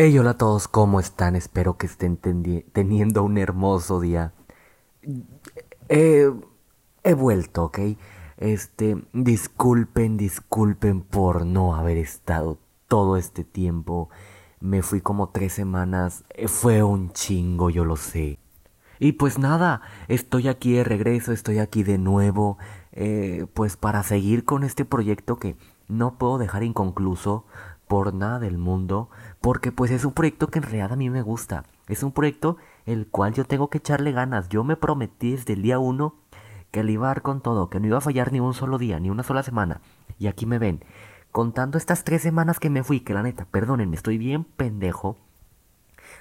Hey, hola a todos, ¿cómo están? Espero que estén teniendo un hermoso día. he vuelto, ¿ok? Este, disculpen, disculpen por no haber estado todo este tiempo. Me fui como tres semanas. Eh, fue un chingo, yo lo sé. Y pues nada, estoy aquí de regreso, estoy aquí de nuevo. Eh, pues para seguir con este proyecto que no puedo dejar inconcluso por nada del mundo, porque pues es un proyecto que en realidad a mí me gusta. Es un proyecto el cual yo tengo que echarle ganas. Yo me prometí desde el día uno que le iba a dar con todo, que no iba a fallar ni un solo día, ni una sola semana. Y aquí me ven, contando estas tres semanas que me fui, que la neta, perdónenme, estoy bien pendejo.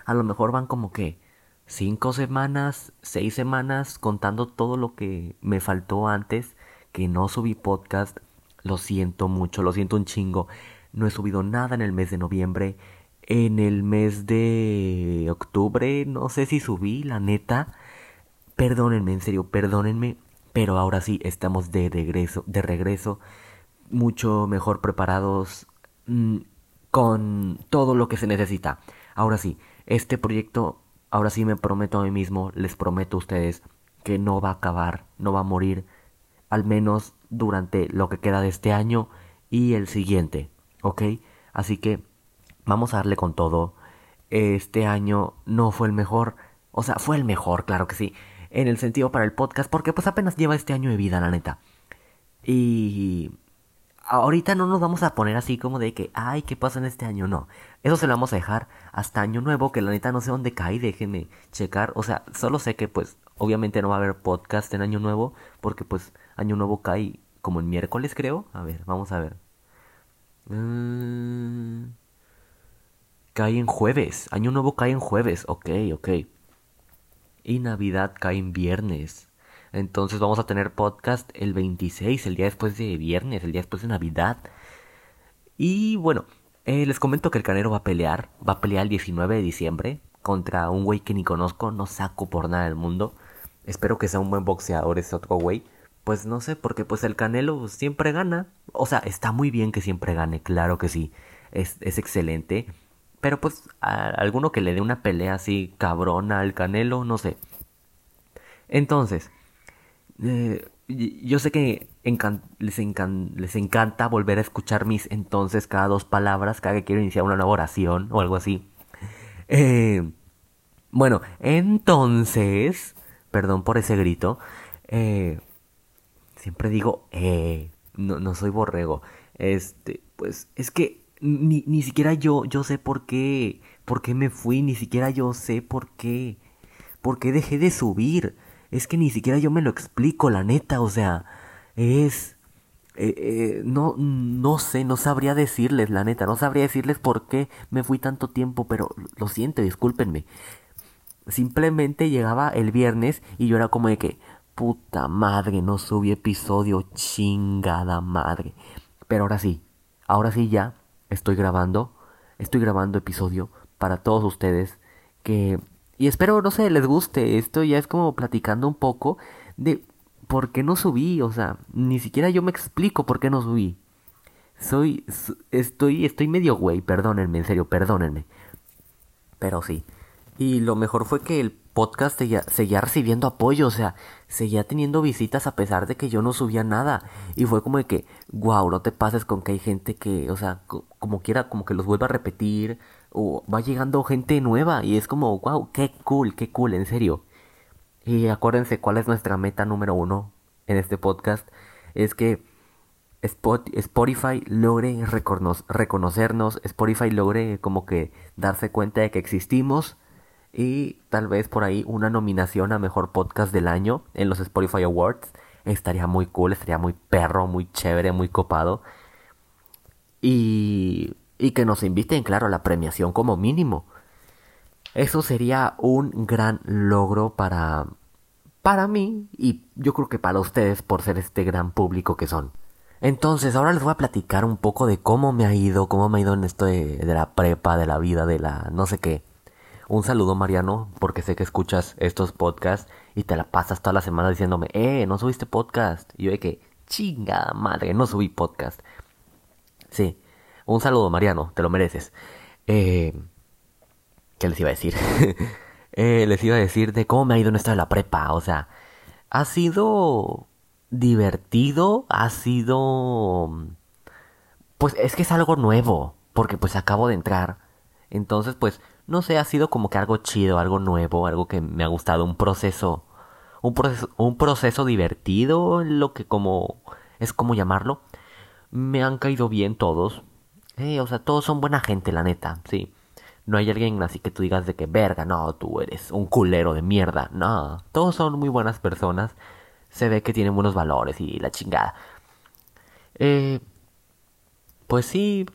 A lo mejor van como que cinco semanas, seis semanas, contando todo lo que me faltó antes, que no subí podcast. Lo siento mucho, lo siento un chingo. No he subido nada en el mes de noviembre. En el mes de octubre, no sé si subí, la neta. Perdónenme, en serio, perdónenme. Pero ahora sí, estamos de regreso, de regreso. Mucho mejor preparados. Mm, con todo lo que se necesita. Ahora sí, este proyecto, ahora sí me prometo a mí mismo, les prometo a ustedes que no va a acabar, no va a morir, al menos durante lo que queda de este año y el siguiente. ¿Ok? Así que vamos a darle con todo. Este año no fue el mejor, o sea, fue el mejor, claro que sí, en el sentido para el podcast, porque pues apenas lleva este año de vida, la neta. Y ahorita no nos vamos a poner así como de que, ay, ¿qué pasa en este año? No, eso se lo vamos a dejar hasta año nuevo, que la neta no sé dónde cae, déjenme checar. O sea, solo sé que pues obviamente no va a haber podcast en año nuevo, porque pues año nuevo cae como el miércoles creo. A ver, vamos a ver. Mm. cae en jueves. Año nuevo cae en jueves. Ok, ok. Y Navidad cae en viernes. Entonces vamos a tener podcast el 26, el día después de viernes, el día después de Navidad. Y bueno, eh, les comento que el canero va a pelear. Va a pelear el 19 de diciembre contra un güey que ni conozco, no saco por nada del mundo. Espero que sea un buen boxeador ese otro güey. Pues no sé, porque pues el Canelo siempre gana. O sea, está muy bien que siempre gane, claro que sí. Es, es excelente. Pero pues a alguno que le dé una pelea así cabrona al Canelo, no sé. Entonces, eh, yo sé que les, les encanta volver a escuchar mis entonces cada dos palabras, cada que quiero iniciar una nueva oración o algo así. Eh, bueno, entonces, perdón por ese grito. Eh, siempre digo, eh, no, no soy borrego. Este, pues es que ni, ni siquiera yo, yo sé por qué, por qué me fui, ni siquiera yo sé por qué, por qué dejé de subir. Es que ni siquiera yo me lo explico, la neta, o sea, es... Eh, eh, no, no sé, no sabría decirles, la neta, no sabría decirles por qué me fui tanto tiempo, pero lo siento, discúlpenme. Simplemente llegaba el viernes y yo era como de que, puta madre, no subí episodio, chingada madre. Pero ahora sí, ahora sí ya estoy grabando, estoy grabando episodio para todos ustedes que... Y espero, no sé, les guste. Esto ya es como platicando un poco de por qué no subí. O sea, ni siquiera yo me explico por qué no subí. Soy, estoy, estoy medio güey, perdónenme, en serio, perdónenme. Pero sí. Y lo mejor fue que el podcast seguía, recibiendo apoyo, o sea, seguía teniendo visitas a pesar de que yo no subía nada. Y fue como de que, wow, no te pases con que hay gente que, o sea, como quiera, como que los vuelva a repetir, o va llegando gente nueva, y es como, wow, qué cool, qué cool, en serio. Y acuérdense cuál es nuestra meta número uno en este podcast, es que Spotify logre reconocernos, Spotify logre como que darse cuenta de que existimos y tal vez por ahí una nominación a mejor podcast del año en los Spotify Awards. Estaría muy cool, estaría muy perro, muy chévere, muy copado. Y, y que nos inviten, claro, a la premiación como mínimo. Eso sería un gran logro para, para mí y yo creo que para ustedes por ser este gran público que son. Entonces, ahora les voy a platicar un poco de cómo me ha ido, cómo me ha ido en esto de, de la prepa, de la vida, de la no sé qué. Un saludo Mariano, porque sé que escuchas estos podcasts y te la pasas toda la semana diciéndome, eh, no subiste podcast. Y yo de que, chinga madre, no subí podcast. Sí, un saludo Mariano, te lo mereces. Eh, ¿Qué les iba a decir? Eh, les iba a decir de cómo me ha ido en esto de la prepa. O sea, ha sido divertido, ha sido... Pues es que es algo nuevo, porque pues acabo de entrar. Entonces, pues, no sé, ha sido como que algo chido, algo nuevo, algo que me ha gustado, un proceso, un proceso, un proceso divertido, lo que como, es como llamarlo. Me han caído bien todos. O sea, todos son buena gente, la neta, sí. No hay alguien así que tú digas de que verga, no, tú eres un culero de mierda. No, todos son muy buenas personas. Se ve que tienen buenos valores y la chingada. Eh, pues sí,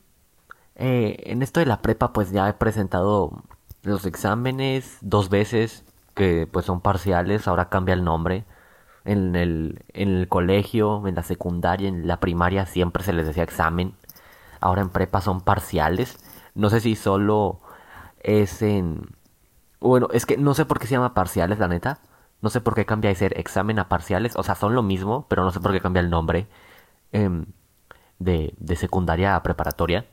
eh, en esto de la prepa pues ya he presentado los exámenes dos veces que pues son parciales, ahora cambia el nombre. En el, en el colegio, en la secundaria, en la primaria siempre se les decía examen. Ahora en prepa son parciales. No sé si solo es en... Bueno, es que no sé por qué se llama parciales, la neta. No sé por qué cambia de ser examen a parciales. O sea, son lo mismo, pero no sé por qué cambia el nombre. Em, de, de secundaria a preparatoria.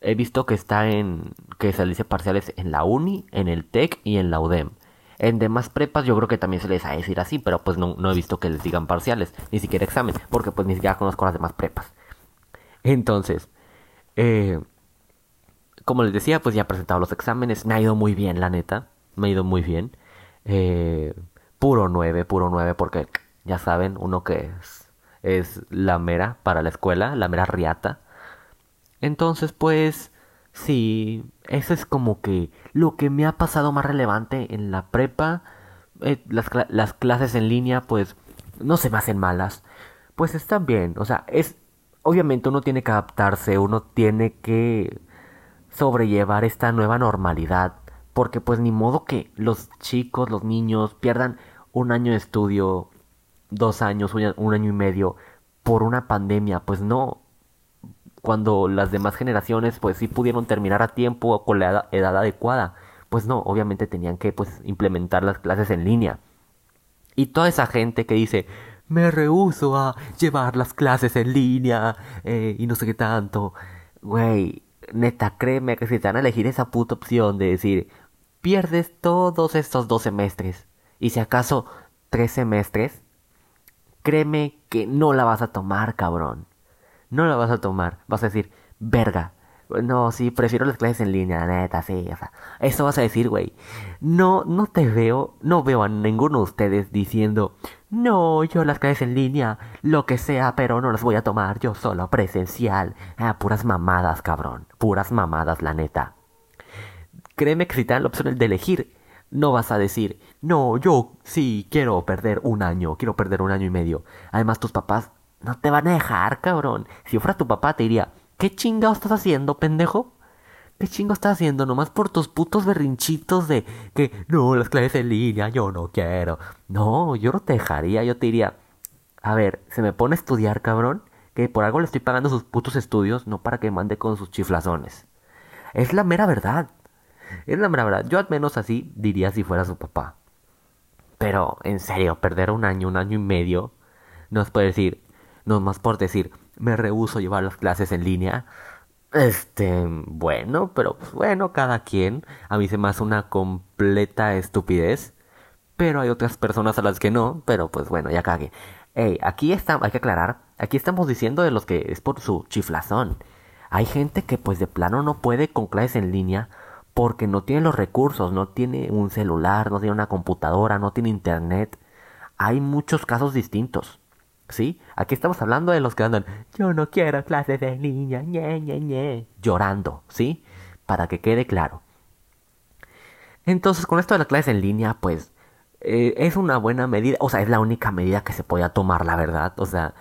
He visto que está en... que se dice parciales en la uni, en el TEC y en la UDEM. En demás prepas yo creo que también se les va a decir así, pero pues no, no he visto que les digan parciales, ni siquiera examen, porque pues ni siquiera conozco las demás prepas. Entonces, eh, como les decía, pues ya he presentado los exámenes. Me ha ido muy bien, la neta. Me ha ido muy bien. Eh, puro 9, puro 9, porque ya saben, uno que es, es la mera para la escuela, la mera riata. Entonces, pues, sí, eso es como que lo que me ha pasado más relevante en la prepa. Eh, las, las clases en línea, pues, no se me hacen malas. Pues están bien, o sea, es... Obviamente uno tiene que adaptarse, uno tiene que sobrellevar esta nueva normalidad. Porque pues ni modo que los chicos, los niños pierdan un año de estudio, dos años, un año y medio por una pandemia. Pues no. Cuando las demás generaciones pues sí pudieron terminar a tiempo con la edad, adecuada. Pues no, obviamente tenían que pues implementar las clases en línea. Y toda esa gente que dice, me rehuso a llevar las clases en línea eh, y no sé qué tanto. Güey, neta, créeme que si te van a elegir esa puta opción de decir, pierdes todos estos dos semestres y si acaso tres semestres, créeme que no la vas a tomar, cabrón. No la vas a tomar. Vas a decir, verga, no, sí, prefiero las clases en línea, neta, sí, o sea, eso vas a decir, güey. No, no te veo, no veo a ninguno de ustedes diciendo, no, yo las clases en línea, lo que sea, pero no las voy a tomar, yo solo presencial. Ah, puras mamadas, cabrón, puras mamadas, la neta. Créeme que si te dan la opción de elegir, no vas a decir, no, yo sí quiero perder un año, quiero perder un año y medio. Además, tus papás no te van a dejar, cabrón. Si fuera tu papá, te diría, ¿Qué chingado estás haciendo, pendejo? ¿Qué chingo estás haciendo? Nomás por tus putos berrinchitos de que no, las clases en línea, yo no quiero. No, yo no te dejaría, yo te diría, a ver, se me pone a estudiar, cabrón, que por algo le estoy pagando sus putos estudios, no para que mande con sus chiflazones. Es la mera verdad. Es la mera verdad. Yo al menos así diría si fuera su papá. Pero, en serio, perder un año, un año y medio, no es decir, no más por decir, me rehuso a llevar las clases en línea. Este, bueno, pero pues, bueno, cada quien. A mí se me hace una completa estupidez. Pero hay otras personas a las que no. Pero pues bueno, ya cague. Ey, aquí está, hay que aclarar. Aquí estamos diciendo de los que es por su chiflazón. Hay gente que pues de plano no puede con clases en línea porque no tiene los recursos, no tiene un celular, no tiene una computadora, no tiene internet. Hay muchos casos distintos. ¿Sí? Aquí estamos hablando de los que andan, yo no quiero clases de niña, ñe, ñe, ñe, llorando, ¿sí? Para que quede claro. Entonces, con esto de las clases en línea, pues, eh, es una buena medida, o sea, es la única medida que se podía tomar, la verdad. O sea,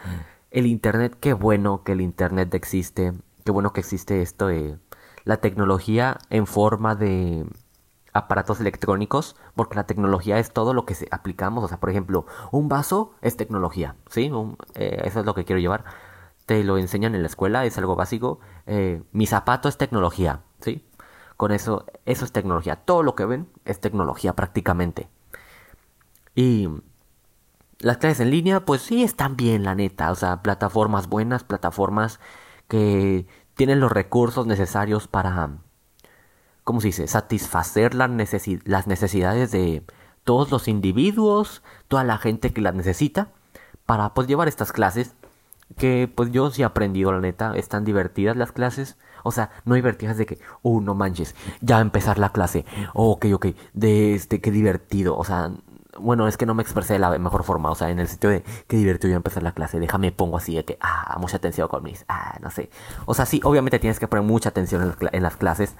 el Internet, qué bueno que el Internet existe, qué bueno que existe esto la tecnología en forma de aparatos electrónicos, porque la tecnología es todo lo que aplicamos. O sea, por ejemplo, un vaso es tecnología, ¿sí? Eh, eso es lo que quiero llevar. Te lo enseñan en la escuela, es algo básico. Eh, mi zapato es tecnología, ¿sí? Con eso, eso es tecnología. Todo lo que ven es tecnología prácticamente. Y las clases en línea, pues sí están bien, la neta. O sea, plataformas buenas, plataformas que tienen los recursos necesarios para ¿cómo se dice? Satisfacer las, las necesidades de todos los individuos, toda la gente que las necesita, para pues llevar estas clases, que pues yo sí he aprendido, la neta, están divertidas las clases, o sea, no divertidas de que, uh, no manches, ya va a empezar la clase, oh, ok, ok, de este, qué divertido, o sea, bueno, es que no me expresé de la mejor forma, o sea, en el sitio de qué divertido ya empezar la clase, déjame pongo así de que, ah, mucha atención con mis, ah, no sé. O sea, sí, obviamente tienes que poner mucha atención en las, clases.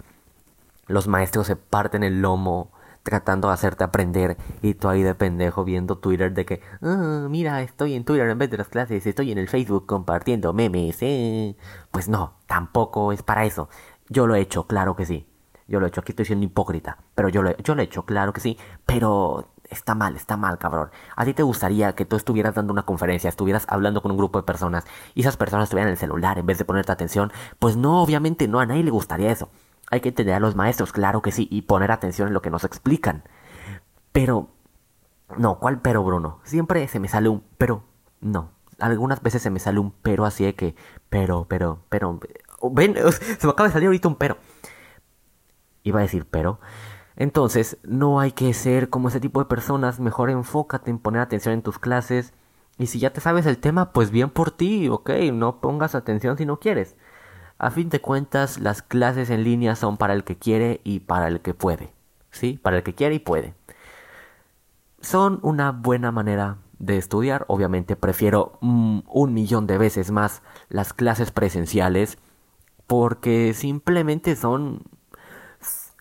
Los maestros se parten el lomo tratando de hacerte aprender y tú ahí de pendejo viendo Twitter de que, ah, mira, estoy en Twitter en vez de las clases, estoy en el Facebook compartiendo memes, eh. Pues no, tampoco es para eso. Yo lo he hecho, claro que sí. Yo lo he hecho, aquí estoy siendo hipócrita, pero yo lo, yo lo he hecho, claro que sí, pero está mal, está mal, cabrón. A ti te gustaría que tú estuvieras dando una conferencia, estuvieras hablando con un grupo de personas y esas personas estuvieran en el celular en vez de ponerte atención. Pues no, obviamente no, a nadie le gustaría eso. Hay que entender a los maestros, claro que sí, y poner atención en lo que nos explican. Pero, no, ¿cuál pero, Bruno? Siempre se me sale un pero, no. Algunas veces se me sale un pero así de que, pero, pero, pero, ven, se me acaba de salir ahorita un pero. Iba a decir pero. Entonces, no hay que ser como ese tipo de personas, mejor enfócate en poner atención en tus clases. Y si ya te sabes el tema, pues bien por ti, ok, no pongas atención si no quieres. A fin de cuentas, las clases en línea son para el que quiere y para el que puede. ¿Sí? Para el que quiere y puede. Son una buena manera de estudiar. Obviamente prefiero mm, un millón de veces más las clases presenciales porque simplemente son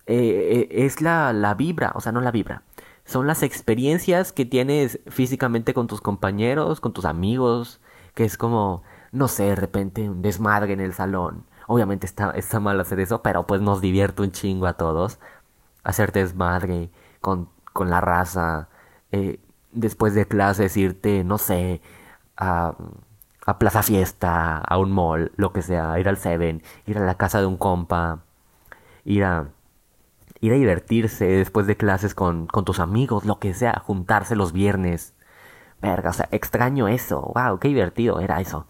eh, eh, es la, la vibra, o sea, no la vibra. Son las experiencias que tienes físicamente con tus compañeros, con tus amigos, que es como, no sé, de repente un desmadre en el salón. Obviamente está, está mal hacer eso, pero pues nos divierte un chingo a todos. Hacer desmadre con, con la raza. Eh, después de clases irte, no sé, a, a Plaza Fiesta, a un mall, lo que sea, ir al Seven, ir a la casa de un compa, ir a ir a divertirse después de clases con, con tus amigos, lo que sea, juntarse los viernes. Verga, o sea, extraño eso. Wow, qué divertido era eso.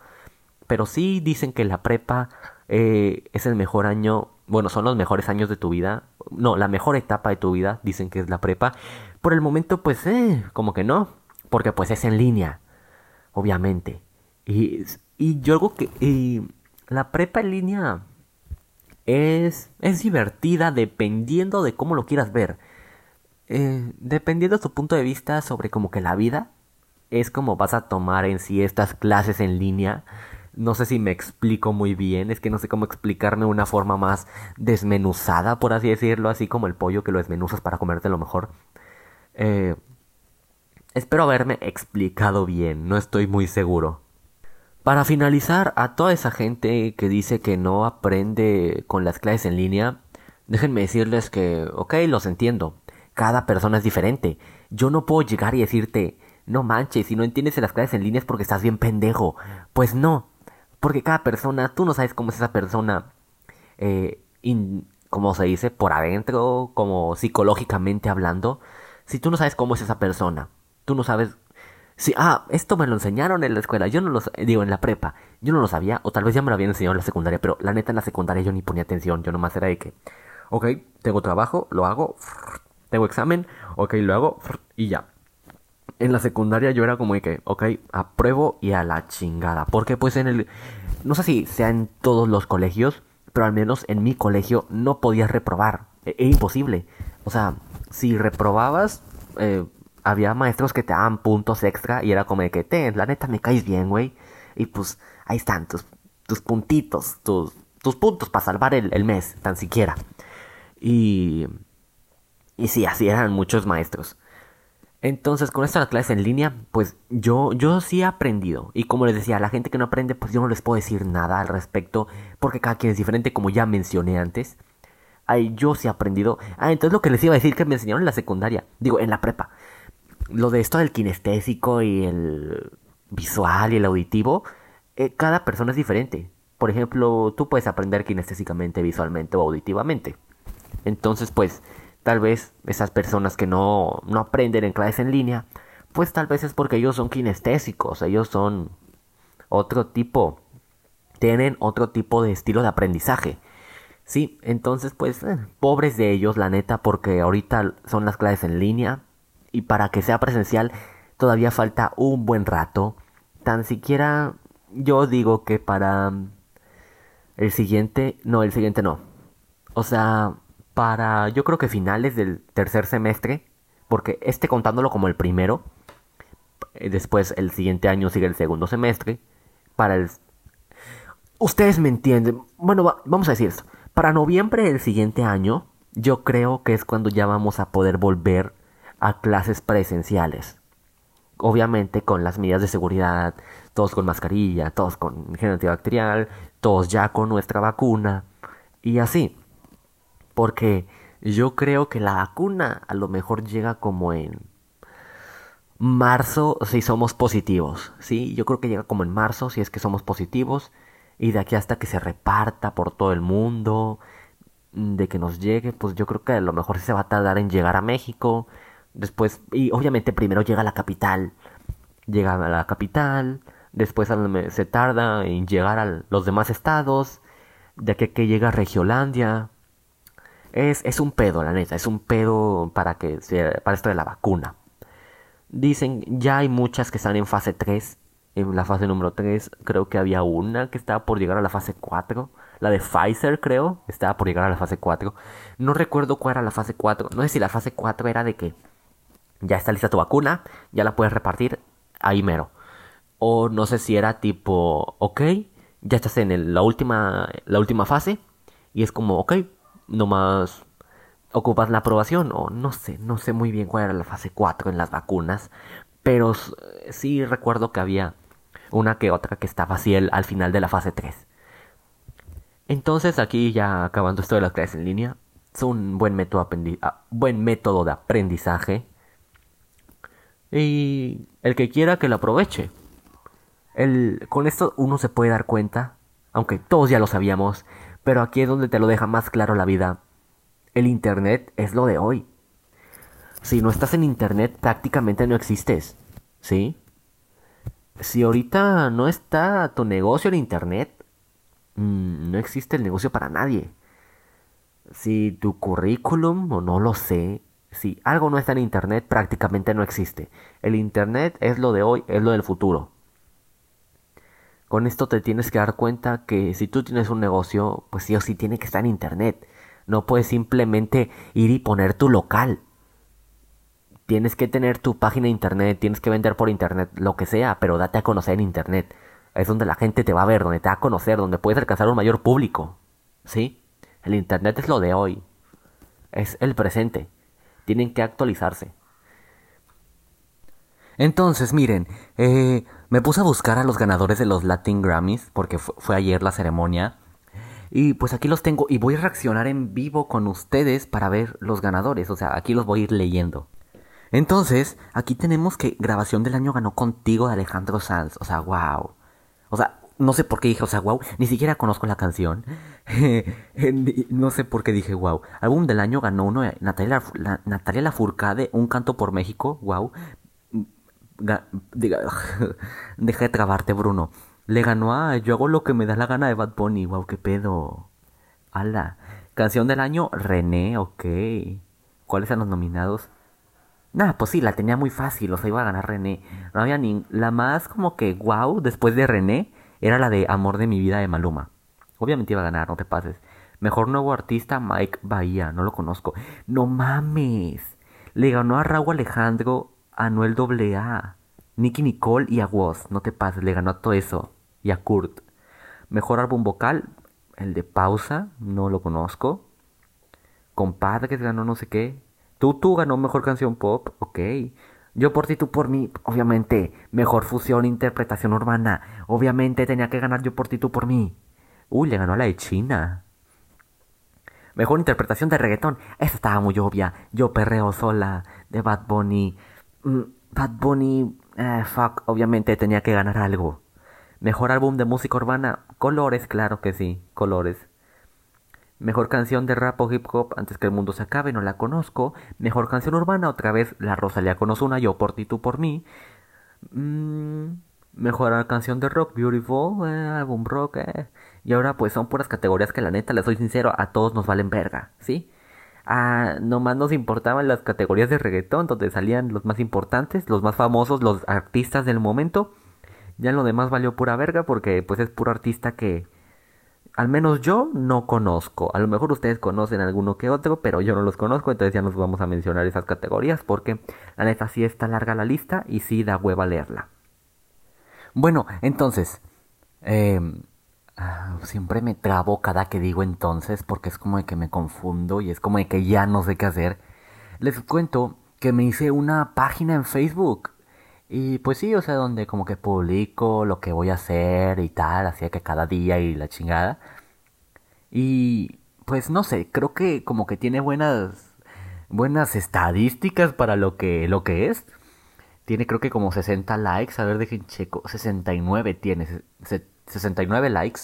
Pero sí dicen que la prepa eh, es el mejor año, bueno, son los mejores años de tu vida. No, la mejor etapa de tu vida, dicen que es la prepa. Por el momento, pues, eh, como que no. Porque pues es en línea, obviamente. Y, y yo algo que... Y la prepa en línea es, es divertida dependiendo de cómo lo quieras ver. Eh, dependiendo de tu punto de vista sobre como que la vida es como vas a tomar en sí estas clases en línea. No sé si me explico muy bien, es que no sé cómo explicarme una forma más desmenuzada, por así decirlo, así como el pollo que lo desmenuzas para comerte lo mejor. Eh, espero haberme explicado bien, no estoy muy seguro. Para finalizar, a toda esa gente que dice que no aprende con las clases en línea, déjenme decirles que, ok, los entiendo. Cada persona es diferente. Yo no puedo llegar y decirte, no manches, si no entiendes las clases en línea es porque estás bien pendejo. Pues no, porque cada persona, tú no sabes cómo es esa persona, eh, como se dice, por adentro, como psicológicamente hablando. Si tú no sabes cómo es esa persona, tú no sabes Sí, ah, esto me lo enseñaron en la escuela, yo no lo digo en la prepa, yo no lo sabía, o tal vez ya me lo habían enseñado en la secundaria, pero la neta en la secundaria yo ni ponía atención, yo nomás era de que, ok, tengo trabajo, lo hago, tengo examen, ok, lo hago, y ya. En la secundaria yo era como de que, ok, apruebo y a la chingada, porque pues en el, no sé si sea en todos los colegios, pero al menos en mi colegio no podías reprobar, e, e imposible, o sea, si reprobabas, eh, había maestros que te daban puntos extra y era como de que, te, la neta me caes bien, güey. Y pues ahí están tus, tus puntitos, tus, tus puntos para salvar el, mes, tan siquiera. Y, y sí, así eran muchos maestros. Entonces, con esto de las clases en línea, pues yo, yo sí he aprendido. Y como les decía, la gente que no aprende, pues yo no les puedo decir nada al respecto, porque cada quien es diferente, como ya mencioné antes. Ay, yo sí he aprendido. Ah, entonces lo que les iba a decir que me enseñaron en la secundaria, digo, en la prepa lo de esto del kinestésico y el visual y el auditivo, eh, cada persona es diferente. Por ejemplo, tú puedes aprender kinestésicamente, visualmente o auditivamente. Entonces, pues, tal vez esas personas que no, no aprenden en clases en línea, pues tal vez es porque ellos son kinestésicos, ellos son otro tipo, tienen otro tipo de estilo de aprendizaje. Sí, entonces pues eh, pobres de ellos, la neta, porque ahorita son las clases en línea y para que sea presencial todavía falta un buen rato. Tan siquiera yo digo que para el siguiente, no, el siguiente no. O sea, para yo creo que finales del tercer semestre, porque este contándolo como el primero, eh, después el siguiente año sigue el segundo semestre, para el... Ustedes me entienden. Bueno, vamos a decir esto. Para noviembre del siguiente año, yo creo que es cuando ya vamos a poder volver a clases presenciales. Obviamente con las medidas de seguridad, todos con mascarilla, todos con gel antibacterial, todos ya con nuestra vacuna y así. Porque yo creo que la vacuna a lo mejor llega como en marzo si somos positivos, ¿sí? Yo creo que llega como en marzo si es que somos positivos y de aquí hasta que se reparta por todo el mundo, de que nos llegue, pues yo creo que a lo mejor se va a tardar en llegar a México. Después, y obviamente primero llega a la capital. Llega a la capital, después se tarda en llegar a los demás estados, de aquí que llega a Regiolandia. Es, es un pedo, la neta, es un pedo para, que para esto de la vacuna. Dicen, ya hay muchas que están en fase 3 en la fase número 3 creo que había una que estaba por llegar a la fase 4. La de Pfizer creo, estaba por llegar a la fase 4. No recuerdo cuál era la fase 4. No sé si la fase 4 era de que ya está lista tu vacuna, ya la puedes repartir ahí mero. O no sé si era tipo, ok, ya estás en la, última, la última fase y es como, ok, nomás ocupas la aprobación o no sé, no sé muy bien cuál era la fase 4 en las vacunas, pero sí recuerdo que había una que otra que estaba así al final de la fase 3. Entonces aquí ya acabando esto de las clases en línea, es un buen método, ah, buen método de aprendizaje y el que quiera que lo aproveche. El, con esto uno se puede dar cuenta, aunque todos ya lo sabíamos, pero aquí es donde te lo deja más claro la vida. El Internet es lo de hoy. Si no estás en Internet prácticamente no existes, ¿sí? si ahorita no está tu negocio en internet, mm, no existe el negocio para nadie. Si tu currículum, o no lo sé, si algo no está en internet, prácticamente no existe. El internet es lo de hoy, es lo del futuro. Con esto te tienes que dar cuenta que si tú tienes un negocio, pues sí o sí tiene que estar en internet. No puedes simplemente ir y poner tu local tienes que tener tu página de internet, tienes que vender por internet, lo que sea, pero date a conocer en internet. Es donde la gente te va a ver, donde te va a conocer, donde puedes alcanzar un mayor público. ¿Sí? El internet es lo de hoy. Es el presente. Tienen que actualizarse. Entonces, miren, eh, me puse a buscar a los ganadores de los Latin Grammys, porque fue ayer la ceremonia. Y pues aquí los tengo y voy a reaccionar en vivo con ustedes para ver los ganadores. O sea, aquí los voy a ir leyendo. Entonces, aquí tenemos que grabación del año ganó contigo de Alejandro Sanz. O sea, wow. O sea, no sé por qué dije, o sea, wow. Ni siquiera conozco la canción. no sé por qué dije, wow. Álbum del año ganó uno de Natalia, la, Natalia Lafourcade, Un canto por México. Wow. Deja de trabarte, Bruno. Le ganó a Yo hago lo que me da la gana de Bad Bunny. Wow, qué pedo. Ala. Canción del año, René, ok. ¿Cuáles son los nominados? Nada, pues sí, la tenía muy fácil, o sea, iba a ganar René. No había ni... La más como que wow después de René era la de Amor de mi vida de Maluma. Obviamente iba a ganar, no te pases. Mejor nuevo artista, Mike Bahía, no lo conozco. No mames. Le ganó a Raúl Alejandro, a Noel AA, Nicky Nicole y a Woz, no te pases, le ganó a todo eso. Y a Kurt. Mejor álbum vocal, el de Pausa, no lo conozco. Compadres ganó no sé qué. Tutu ganó mejor canción pop, ok. Yo por ti, tú por mí, obviamente. Mejor fusión, interpretación urbana. Obviamente tenía que ganar yo por ti, tú por mí. Uy, le ganó a la de China. Mejor interpretación de reggaetón. Esa estaba muy obvia. Yo perreo sola. De Bad Bunny. Mm, Bad Bunny. Eh, fuck. Obviamente tenía que ganar algo. Mejor álbum de música urbana. Colores, claro que sí. Colores. Mejor canción de rap o hip hop antes que el mundo se acabe, no la conozco. Mejor canción urbana, otra vez la Rosalía con una, yo por ti, tú por mí. Mm, mejor canción de rock, Beautiful, eh, álbum rock. Eh. Y ahora pues son puras categorías que la neta, les soy sincero, a todos nos valen verga, ¿sí? Ah, nomás nos importaban las categorías de reggaetón, donde salían los más importantes, los más famosos, los artistas del momento. Ya lo demás valió pura verga porque pues es puro artista que al menos yo no conozco. A lo mejor ustedes conocen alguno que otro, pero yo no los conozco, entonces ya nos vamos a mencionar esas categorías porque la neta sí está larga la lista y sí da hueva leerla. Bueno, entonces, eh, siempre me trabo cada que digo entonces porque es como de que me confundo y es como de que ya no sé qué hacer. Les cuento que me hice una página en Facebook. Y pues sí, o sea, donde como que publico lo que voy a hacer y tal, así que cada día y la chingada. Y pues no sé, creo que como que tiene buenas buenas estadísticas para lo que lo que es. Tiene creo que como 60 likes, a ver, dejen checo, 69 tiene, 69 likes.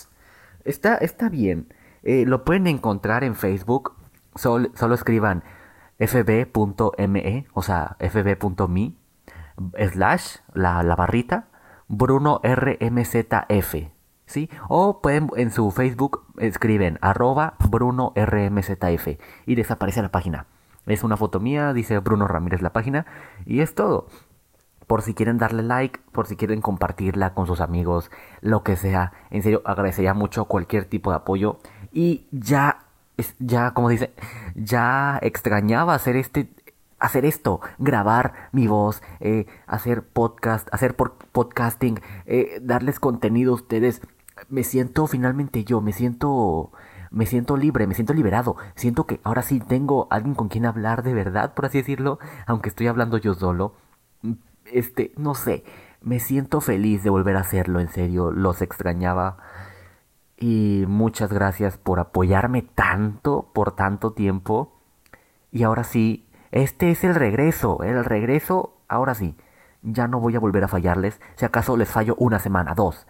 Está, está bien. Eh, lo pueden encontrar en Facebook. solo escriban fb.me, o sea, fb.me, slash, la, la barrita, Bruno RMZF. ¿Sí? O pueden en su Facebook escriben arroba Bruno RMZF y desaparece la página. Es una foto mía, dice Bruno Ramírez la página y es todo por si quieren darle like, por si quieren compartirla con sus amigos, lo que sea. En serio, agradecería mucho cualquier tipo de apoyo. Y ya, ya, como dice, ya extrañaba hacer este, hacer esto, grabar mi voz, eh, hacer podcast, hacer podcasting, eh, darles contenido a ustedes. Me siento finalmente yo, me siento, me siento libre, me siento liberado. Siento que ahora sí tengo alguien con quien hablar de verdad, por así decirlo, aunque estoy hablando yo solo este, no sé, me siento feliz de volver a hacerlo, en serio, los extrañaba. Y muchas gracias por apoyarme tanto, por tanto tiempo. Y ahora sí, este es el regreso, el regreso, ahora sí. Ya no voy a volver a fallarles, si acaso les fallo una semana, dos,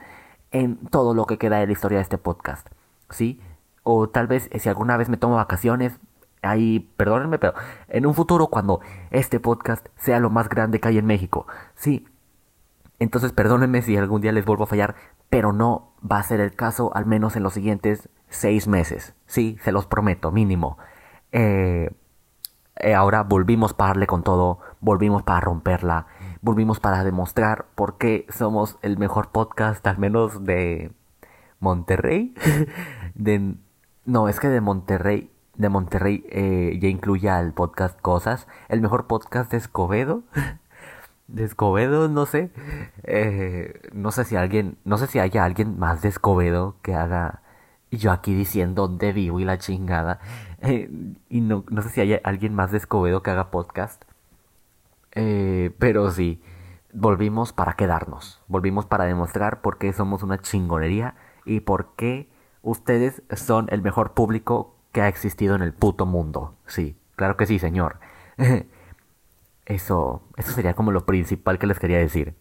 en todo lo que queda de la historia de este podcast. ¿Sí? O tal vez si alguna vez me tomo vacaciones, ahí, perdónenme, pero en un futuro cuando este podcast sea lo más grande que hay en México, sí. Entonces perdónenme si algún día les vuelvo a fallar, pero no va a ser el caso al menos en los siguientes seis meses. Sí, se los prometo, mínimo. Eh, eh, ahora volvimos para darle con todo, volvimos para romperla, volvimos para demostrar por qué somos el mejor podcast, al menos de Monterrey. de, no, es que de Monterrey de Monterrey eh, ya incluya el podcast Cosas, el mejor podcast de Escobedo. de Escobedo, no sé. Eh, no sé si alguien, no sé si haya alguien más de Escobedo que haga. Yo aquí diciendo dónde vivo y la chingada. Eh, y no, no sé si haya alguien más de Escobedo que haga podcast. pero sí, volvimos para quedarnos. Volvimos para demostrar por qué somos una chingonería y por qué ustedes son el mejor público que ha existido en el puto mundo. Sí, claro que sí, señor. Eso, eso sería como lo principal que les quería decir.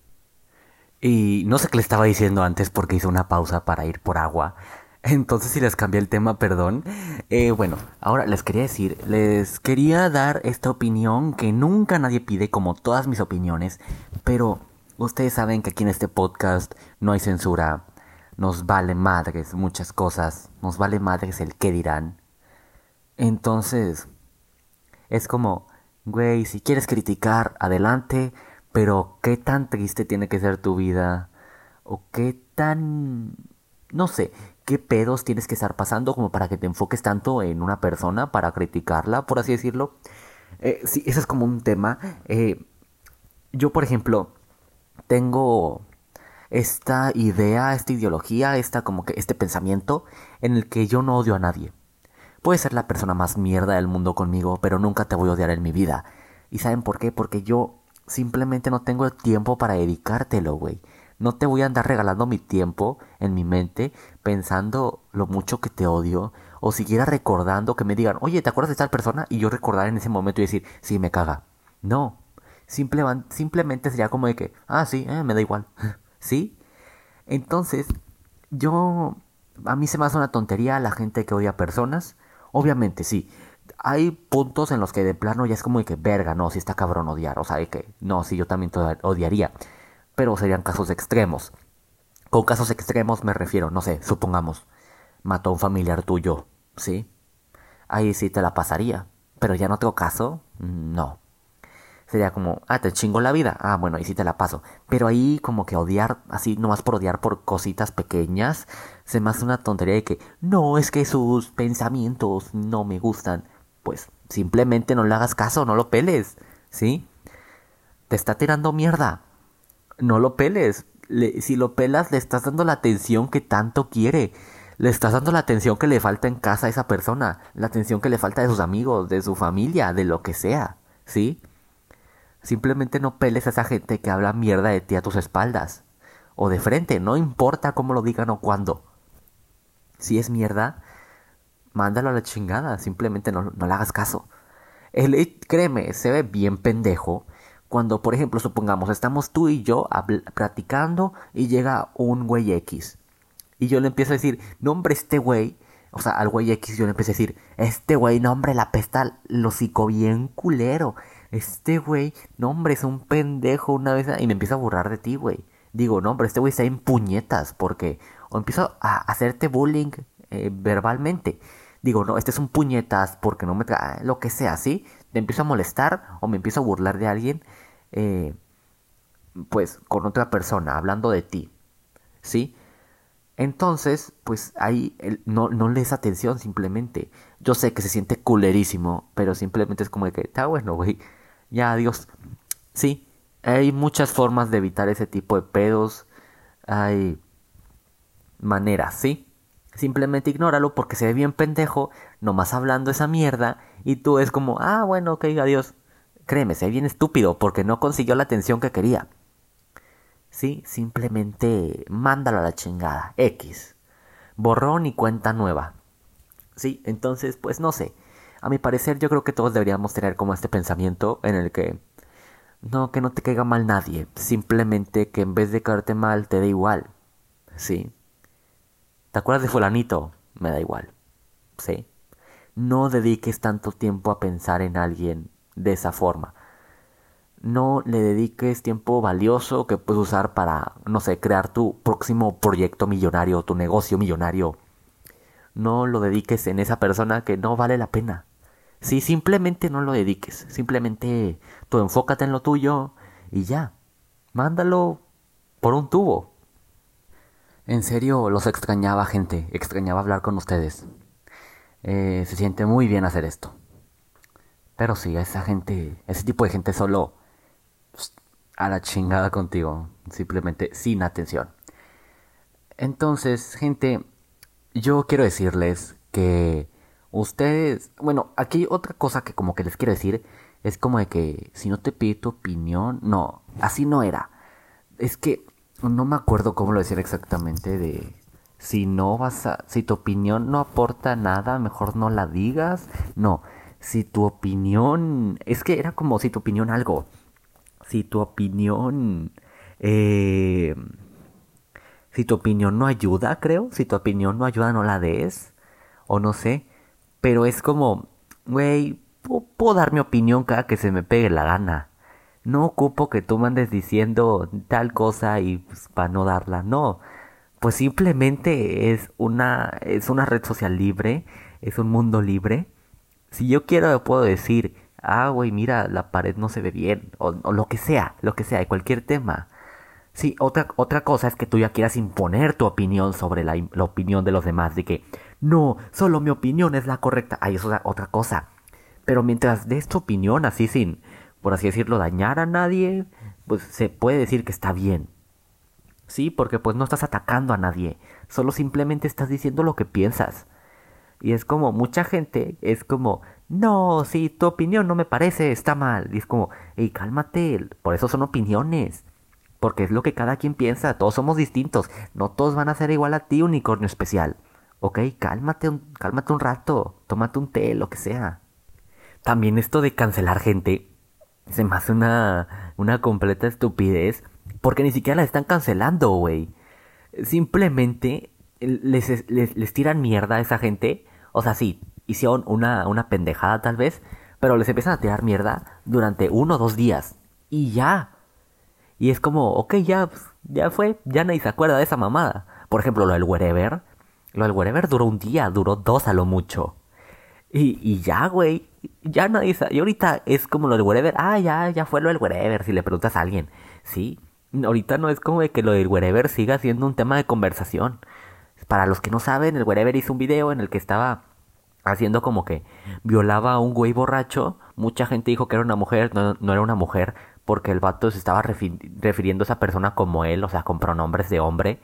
Y no sé qué le estaba diciendo antes porque hice una pausa para ir por agua. Entonces si les cambié el tema, perdón. Eh, bueno, ahora les quería decir, les quería dar esta opinión que nunca nadie pide como todas mis opiniones, pero ustedes saben que aquí en este podcast no hay censura, nos vale madres muchas cosas, nos vale madres el qué dirán. Entonces, es como, güey, si quieres criticar, adelante, pero qué tan triste tiene que ser tu vida, o qué tan, no sé, qué pedos tienes que estar pasando como para que te enfoques tanto en una persona para criticarla, por así decirlo. Eh, sí, eso es como un tema. Eh, yo, por ejemplo, tengo esta idea, esta ideología, esta como que este pensamiento en el que yo no odio a nadie. Puedes ser la persona más mierda del mundo conmigo, pero nunca te voy a odiar en mi vida. ¿Y saben por qué? Porque yo simplemente no tengo tiempo para dedicártelo, güey. No te voy a andar regalando mi tiempo en mi mente pensando lo mucho que te odio o siquiera recordando que me digan, oye, ¿te acuerdas de tal persona? Y yo recordar en ese momento y decir, sí, me caga. No, simplemente sería como de que, ah, sí, eh, me da igual. ¿Sí? Entonces, yo, a mí se me hace una tontería la gente que odia personas Obviamente, sí. Hay puntos en los que de plano ya es como de que, verga, no, si está cabrón odiar. O sea, de que, no, sí, yo también te odiaría. Pero serían casos extremos. Con casos extremos me refiero, no sé, supongamos. mató a un familiar tuyo, ¿sí? Ahí sí te la pasaría. Pero ya no tengo caso, no. Sería como, ah, te chingo la vida. Ah, bueno, ahí sí te la paso. Pero ahí como que odiar, así nomás por odiar por cositas pequeñas, se me hace una tontería de que, no, es que sus pensamientos no me gustan. Pues simplemente no le hagas caso, no lo peles, ¿sí? Te está tirando mierda. No lo peles. si lo pelas, le estás dando la atención que tanto quiere. Le estás dando la atención que le falta en casa a esa persona. La atención que le falta de sus amigos, de su familia, de lo que sea. ¿Sí? Simplemente no peles a esa gente que habla mierda de ti a tus espaldas. O de frente, no importa cómo lo digan o cuándo. Si es mierda, mándalo a la chingada. Simplemente no, no le hagas caso. El, créeme, se ve bien pendejo cuando, por ejemplo, supongamos, estamos tú y yo platicando y llega un güey X. Y yo le empiezo a decir, no hombre, este güey, o sea, al güey X yo le empiezo a decir, este güey, no hombre, la pesta lo hocico bien culero. Este güey, no hombre, es un pendejo una vez. Y me empieza a burlar de ti, güey. Digo, no hombre, este güey está en puñetas porque... O empiezo a hacerte bullying eh, verbalmente. Digo, no, este es un puñetas porque no me... Lo que sea, ¿sí? Te empiezo a molestar o me empiezo a burlar de alguien. Eh, pues con otra persona, hablando de ti. ¿Sí? Entonces, pues ahí no, no le des atención simplemente. Yo sé que se siente culerísimo, pero simplemente es como de que, está bueno, güey. Ya, adiós. Sí, hay muchas formas de evitar ese tipo de pedos. Hay maneras, ¿sí? Simplemente ignóralo porque se ve bien pendejo, nomás hablando esa mierda, y tú es como, ah, bueno, ok, adiós. Créeme, se ve bien estúpido porque no consiguió la atención que quería. Sí, simplemente mándalo a la chingada. X. Borrón y cuenta nueva. Sí, entonces, pues no sé. A mi parecer, yo creo que todos deberíamos tener como este pensamiento en el que no, que no te caiga mal nadie. Simplemente que en vez de caerte mal, te dé igual. Sí. ¿Te acuerdas de fulanito? Me da igual. Sí. No dediques tanto tiempo a pensar en alguien de esa forma no le dediques tiempo valioso que puedes usar para, no sé, crear tu próximo proyecto millonario, tu negocio millonario. No lo dediques en esa persona que no vale la pena. Sí, simplemente no lo dediques. Simplemente tú enfócate en lo tuyo y ya. Mándalo por un tubo. En serio, los extrañaba gente. Extrañaba hablar con ustedes. Eh, se siente muy bien hacer esto. Pero sí, esa gente, ese tipo de gente solo a la chingada contigo, simplemente sin atención. Entonces, gente, yo quiero decirles que ustedes, bueno, aquí otra cosa que como que les quiero decir es como de que si no te pide tu opinión, no, así no era. Es que no me acuerdo cómo lo decir exactamente de si no vas a si tu opinión no aporta nada, mejor no la digas. No, si tu opinión es que era como si tu opinión algo si tu opinión... Eh, si tu opinión no ayuda, creo. Si tu opinión no ayuda, no la des. O no sé. Pero es como, güey, puedo dar mi opinión cada que se me pegue la gana. No ocupo que tú mandes diciendo tal cosa y pues, para no darla. No. Pues simplemente es una, es una red social libre. Es un mundo libre. Si yo quiero, puedo decir, ah, güey, mira, la pared no se ve bien, o, lo que sea, lo que sea, de cualquier tema. Sí, otra, otra cosa es que tú ya quieras imponer tu opinión sobre la, opinión de los demás, de que no, solo mi opinión es la correcta. Ay, eso es otra cosa. Pero mientras des tu opinión así sin, por así decirlo, dañar a nadie, pues se puede decir que está bien. Sí, porque pues no estás atacando a nadie, solo simplemente estás diciendo lo que piensas. Y es como mucha gente, es como, no, si tu opinión no me parece, está mal. Y es como, hey, cálmate, por eso son opiniones. Porque es lo que cada quien piensa, todos somos distintos, no todos van a ser igual a ti, unicornio especial. Ok, cálmate cálmate un rato, tómate un té, lo que sea. También esto de cancelar gente se me hace una, una completa estupidez, porque ni siquiera la están cancelando, güey. Simplemente les, les, les tiran mierda a esa gente. O sea, sí, hicieron una, una pendejada tal vez, pero les empiezan a tirar mierda durante uno o dos días. Y ya. Y es como, ok, ya, pues, ya fue, ya nadie se acuerda de esa mamada. Por ejemplo, lo del wherever. Lo del wherever duró un día, duró dos a lo mucho. Y, y ya, güey. Ya nadie sabe. Y ahorita es como lo del wherever. Ah, ya, ya fue lo del wherever. Si le preguntas a alguien. Sí. Ahorita no es como de que lo del wherever siga siendo un tema de conversación. Para los que no saben, el wherever hizo un video en el que estaba haciendo como que violaba a un güey borracho. Mucha gente dijo que era una mujer, no, no era una mujer, porque el vato se estaba refiriendo a esa persona como él, o sea, con pronombres de hombre.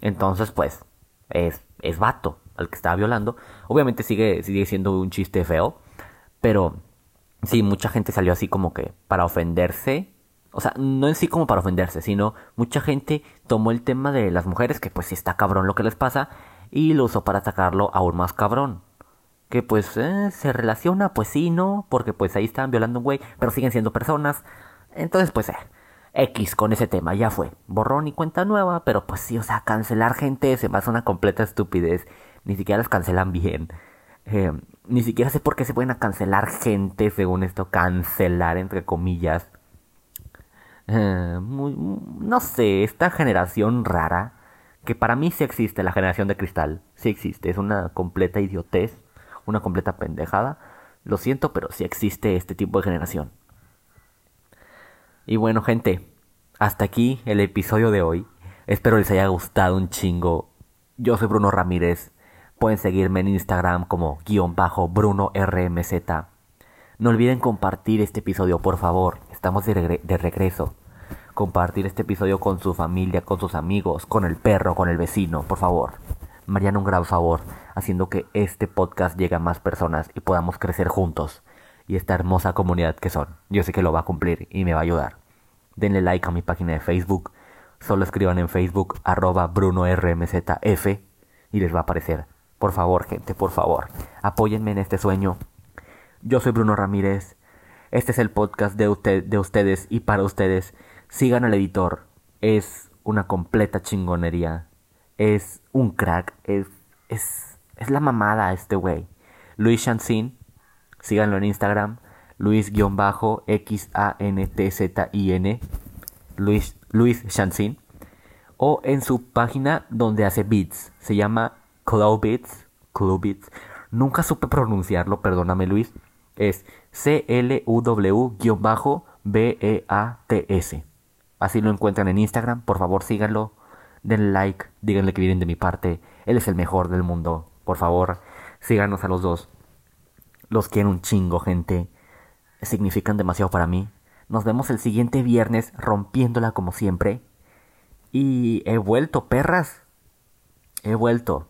Entonces, pues, es, es vato al que estaba violando. Obviamente sigue, sigue siendo un chiste feo, pero sí, mucha gente salió así como que para ofenderse. O sea, no en sí como para ofenderse, sino mucha gente tomó el tema de las mujeres, que pues sí está cabrón lo que les pasa, y lo usó para atacarlo aún más cabrón. Que pues eh, se relaciona, pues sí, no, porque pues ahí están violando un güey, pero siguen siendo personas. Entonces, pues, eh, X con ese tema, ya fue. Borrón y cuenta nueva, pero pues sí, o sea, cancelar gente se me hace una completa estupidez. Ni siquiera las cancelan bien. Eh, ni siquiera sé por qué se pueden cancelar gente, según esto, cancelar entre comillas. Eh, no sé, esta generación rara, que para mí sí existe, la generación de cristal, sí existe, es una completa idiotez, una completa pendejada. Lo siento, pero sí existe este tipo de generación. Y bueno, gente, hasta aquí el episodio de hoy. Espero les haya gustado un chingo. Yo soy Bruno Ramírez. Pueden seguirme en Instagram como guion bajo Bruno RMZ. No olviden compartir este episodio, por favor. Estamos de, regreso. Compartir este episodio con su familia, con sus amigos, con el perro, con el vecino, por favor. Mariana, un gran favor, haciendo que este podcast llegue a más personas y podamos crecer juntos y esta hermosa comunidad que son. Yo sé que lo va a cumplir y me va a ayudar. Denle like a mi página de Facebook. Solo escriban en Facebook arroba BrunoRMZF y les va a aparecer. Por favor, gente, por favor, apóyenme en este sueño. Yo soy Bruno Ramírez. Este es el podcast de, usted, de ustedes y para ustedes. Sigan al editor. Es una completa chingonería. Es un crack. Es, es, es la mamada este güey. Luis Chansin Síganlo en Instagram, Luis-X-A-N-T-Z-I-N, Luis, Luis Shansin. O en su página donde hace beats. Se llama Cloud Beats. Nunca supe pronunciarlo, perdóname Luis. Es C-L-U-W-B-E-A-T-S. Así lo encuentran en Instagram. Por favor, síganlo. Den like. Díganle que vienen de mi parte. Él es el mejor del mundo. Por favor, síganos a los dos. Los quiero un chingo, gente. Significan demasiado para mí. Nos vemos el siguiente viernes rompiéndola como siempre. Y he vuelto, perras. He vuelto.